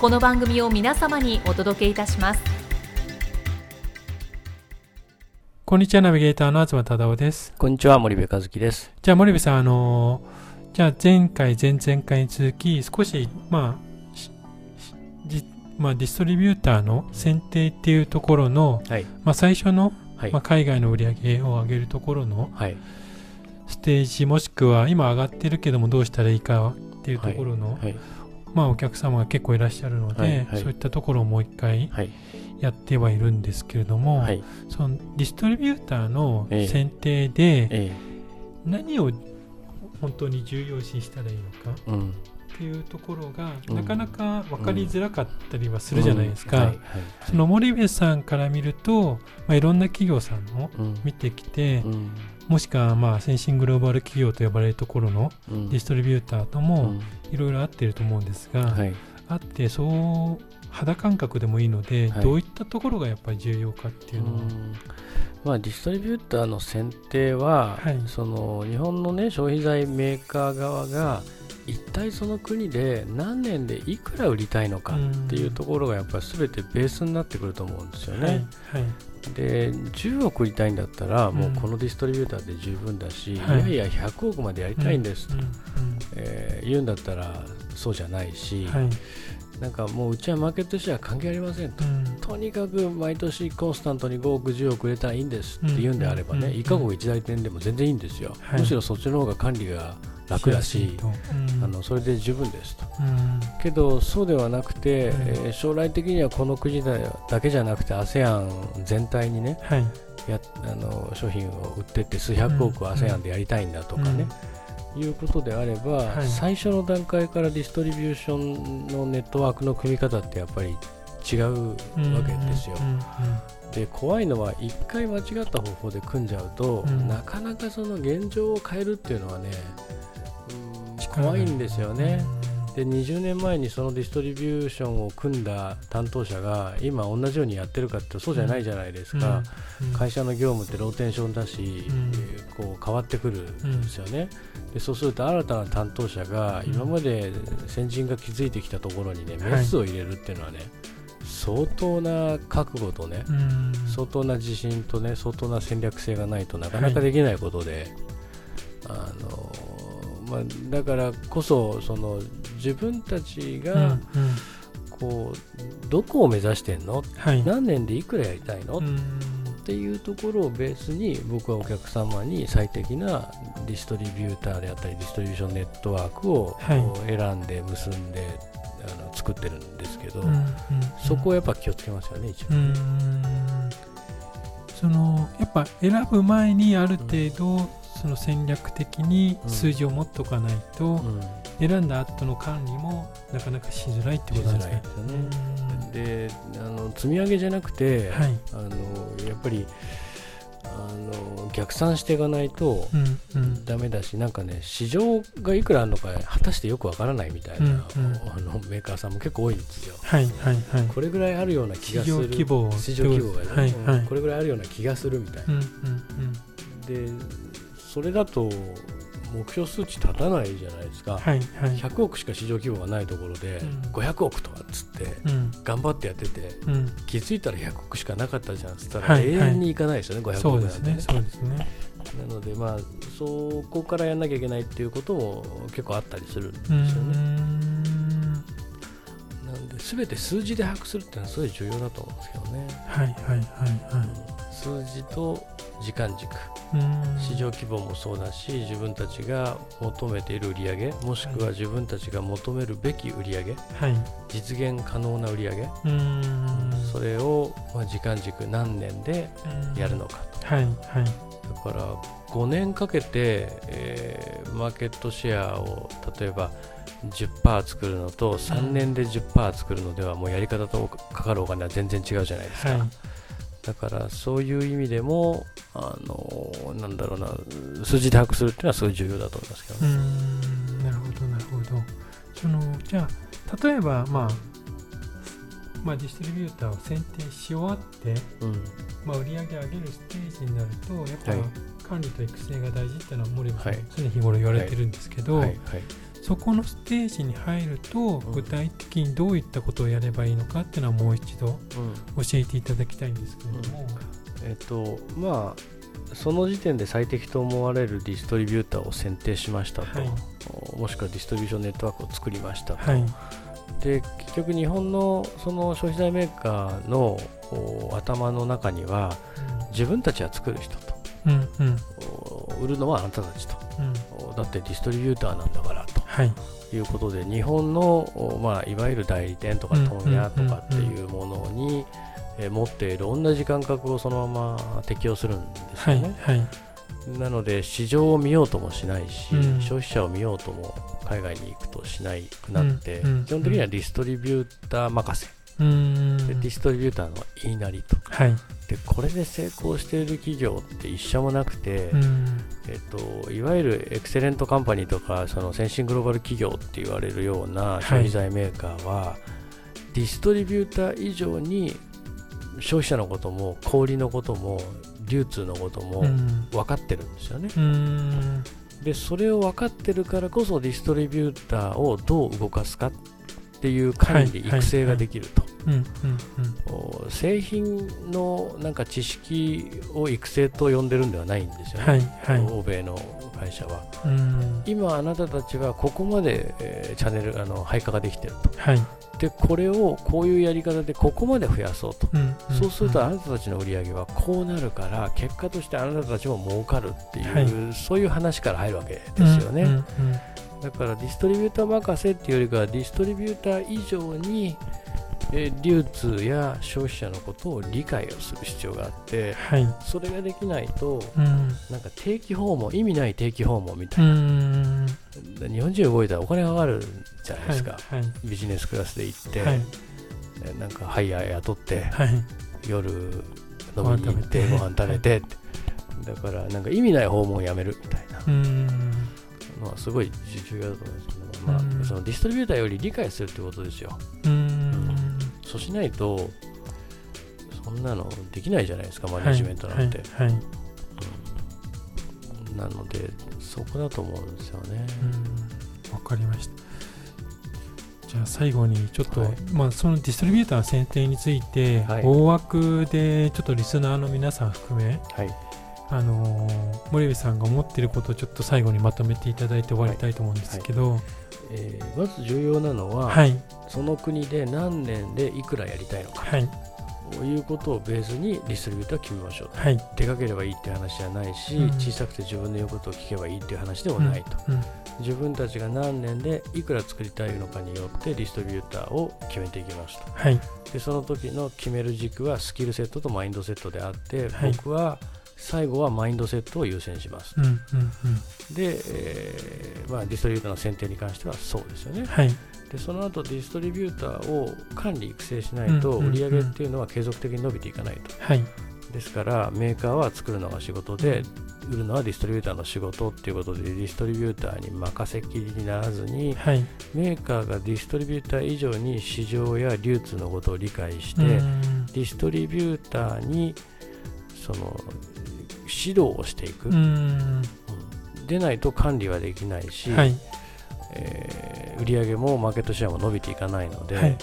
この番組を皆様にお届けいたします。こんにちはナビゲーターの東忠夫です。こんにちは森部和樹です。じゃあ森部さんあのー、じゃあ前回前々回に続き少しまあまあ、ディストリビューターの選定っていうところの、はい、まあ、最初の、はい、まあ、海外の売り上げを上げるところの、はい、ステージもしくは今上がってるけどもどうしたらいいかっていうところの、まあ、お客様が結構いらっしゃるので、そういったところをもう一回やってはいるんですけれども、そのディストリビューターの選定で何を本当に重要視したらいいのか、うん。っていうところが、なかなか分かりづらかったりはするじゃないですか。その森部さんから見ると、まあ、いろんな企業さんも見てきて、もしくはまあ先進グローバル企業と呼ばれるところのディストリビューターともいろいろ合ってると思うんですが、あってそう肌感覚でもいいので、どういったところがやっぱり重要かっていうのは。まあ、ディストリビューターの選定は、はい、その日本の、ね、消費財メーカー側が一体その国で何年でいくら売りたいのかっていうところがやっぱり全てベースになってくると思うんですよね。はい。はい、で10億売りたいんだったらもうこのディストリビューターで十分だし、うん、いやいや100億までやりたいんです。と、うん。うん、えー、言うんだったらそうじゃないし、はい、なんかもううちはマーケットシェア関係ありませんと、とにかく毎年コンスタントに5億、10億売れたらいいんですって言うんであればね、1か国1代店でも全然いいんですよ、むしろそっちの方が管理が楽だし、うん、あのそれで十分ですと、うん、けどそうではなくて、うん、えー、将来的にはこの国だけじゃなくて ASEAN 全体にね、はい、やあの商品を売ってって数百億 ASEAN でやりたいんだとかね、いうことであれば、はい、最初の段階からディストリビューションのネットワークの組み方ってやっぱり違うわけですよ。で怖いのは1回間違った方法で組んじゃうと、なかなかその現状を変えるっていうのはね怖いんですよね。で20年前にそのディストリビューションを組んだ担当者が今同じようにやってるかってそうじゃないじゃないですか、うん。うん、会社の業務ってローテンションだし、うん、こう変わってくるんですよね、でそうすると新たな担当者が今まで先人が築いてきたところにねメスを入れるっていうのはね、はい相当な覚悟とね、相当な自信とね相当な戦略性がないとなかなかできないことで、はい、あのまあ、だからこそその自分たちがこうどこを目指してんの、はい、何年でいくらやりたいの？っていうところをベースに僕はお客様に最適なディストリビューターであったりディストリビューションネットワークを選んで結んで、あの作ってるんですけど、そこをやっぱ気をつけますよね一番。そのやっぱ選ぶ前にある程度、その戦略的に数字を持っておかないと、選んだ後の管理もなかなかしづらいってことですね。であの積み上げじゃなくて、はい、あのやっぱりあの逆算していかないとだめだし、うんうん、なんかね市場がいくらあるのか果たしてよくわからないみたいな、うんうん、あのメーカーさんも結構多いんですよ。はいはいはい、これぐらいあるような気がする。市場規模市場規模がね、はいはい、これぐらいあるような気がするみたいな。うんうんうん、でそれだと目標数値立たないじゃないですか、はいはい、100億しか市場規模がないところで、うん、500億とかっつって、頑張ってやってて、うん、気づいたら100億しかなかったじゃんっつったら、永遠にいかないですよね、はいはい、500億なんて、ね、そうですねなので、まあ、そこからやんなきゃいけないっていうことも結構あったりするんですよね。なんで全て数字で把握するっていうのはすごい重要だと思うんですけどね。はいはいはいはい。数字と時間軸。市場規模もそうだし自分たちが求めている売上もしくは自分たちが求めるべき売上、はい、実現可能な売上それを、まあ、時間軸何年でやるのか。と、はいはい、だから5年かけて、えー、マーケットシェアを例えば10%作るのと3年で10%作るのではもうやり方とかかるお金は全然違うじゃないですか。はいだからそういう意味でも、あのなんだろうな、数字で把握するっていうのはすごい重要だと思いますけど、ね、うんなるほど、なるほど。そのじゃあ、例えば、まあ、まあ、ディストリビューターを選定し終わって、うん、まあ、売り上げ上げるステージになると、やっぱ、はい、管理と育成が大事っていうのは森部さん、常日頃言われてるんですけど、はいはい、そこのステージに入ると、具体的にどういったことをやればいいのかっていうのはもう一度教えていただきたいんですけれども。うん、えっ、とまあその時点で最適と思われるディストリビューターを選定しましたと、はい、もしくはディストリビューションネットワークを作りましたと、はい、で結局日本のその消費財メーカーの頭の中には、うん、自分たちは作る人と、うんうん、売るのはあなたたちと、うん、だってディストリビューターなんだからはい、いうことで日本の、まあ、いわゆる代理店とか問屋とかっていうものに、え持っている同じ感覚をそのまま適用するんですよね。はいはい、なので市場を見ようともしないし、うん、消費者を見ようとも海外に行くとしないくなって、うん、基本的にはディストリビューター任せ、でディストリビューターの言いなりと、はい、でこれで成功している企業って一社もなくて、うん、えっと、いわゆるエクセレントカンパニーとかその先進グローバル企業って言われるような消費財メーカーは、はい、ディストリビューター以上に消費者のことも小売のことも流通のことも分かってるんですよね。うん、でそれを分かってるからこそディストリビューターをどう動かすかっていう管理、育成ができると。製品のなんか知識を育成と呼んでるんではないんですよね、はいはい、欧米の会社は。今、あなたたちはここまで、えー、チャンネルあの配下ができてると、はい、でこれをこういうやり方でここまで増やそうと、うんうん、そうするとあなたたちの売り上げはこうなるから結果としてあなたたちも儲かるっていう、はい、そういう話から入るわけですよね。うんうんうん。だからディストリビューター任せっていうよりかはディストリビューター以上にえ流通や消費者のことを理解をする必要があって、はい、それができないと、うん、なんか定期訪問意味ない定期訪問みたいな。日本人動いたらお金がかかるじゃないですか、はいはい、ビジネスクラスで行って、はい、なんかハイヤー雇って、夜飲みに行ってご飯食べてだからなんか意味ない訪問をやめるみたいな。まあ、すごい重要だと思いますけど、まあ、そのディストリビューターより理解するってことですよ。うんそうしないと、そんなのできないじゃないですか、マネジメントなんて。はいはいはいうん、なので、そこだと思うんですよね。わかりました。じゃあ最後にちょっと、はい、まあ、そのディストリビューター選定について、はい、大枠でちょっとリスナーの皆さん含め、はい、あのー、森部さんが思っていることをちょっと最後にまとめていただいて終わりたいと思うんですけど、はい。えー、まず重要なのは、はい、その国で何年でいくらやりたいのか、はい、ということをベースにディストリビューターを決めましょうと、はい、出かければいいっていう話じゃないし、うん、小さくて自分の言うことを聞けばいいっていう話でもないと、うん。うん、自分たちが何年でいくら作りたいのかによってディストリビューターを決めていきますと、でその時の決める軸はスキルセットとマインドセットであって、僕は最後はマインドセットを優先します。うんうんうん、で、えーまあ、ディストリビューターの選定に関してはそうですよね。はい、でその後ディストリビューターを管理育成しないと売り上げっていうのは継続的に伸びていかないと。はい、ですからメーカーは作るのが仕事で売るのはディストリビューターの仕事っていうことでディストリビューターに任せきりにならずに、はい、メーカーがディストリビューター以上に市場や流通のことを理解してディストリビューターにその指導をしていく、うん、でないと管理はできないし、はい、えー、売上もマーケットシェアも伸びていかないので、はい、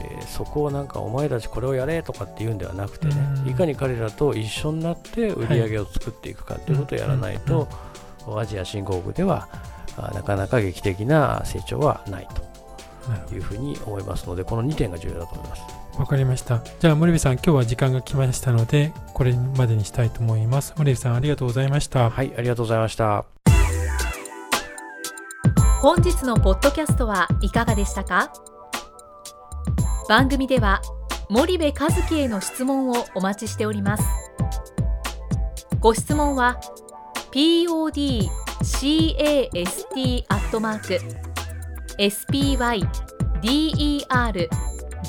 えー、そこをなんかお前たちこれをやれとかっていうんではなくてね、いかに彼らと一緒になって売り上げを作っていくかっていうことをやらないと、アジア新興国ではなかなか劇的な成長はないと。いうふうに思いますのでこの2点が重要だと思いますわかりました。じゃあ森部さん今日は時間が来ましたのでこれまでにしたいと思います。森部さんありがとうございました。はいありがとうございました。本日のポッドキャストはいかがでしたか？番組では森部和樹への質問をお待ちしております。ご質問は podcast アットマーク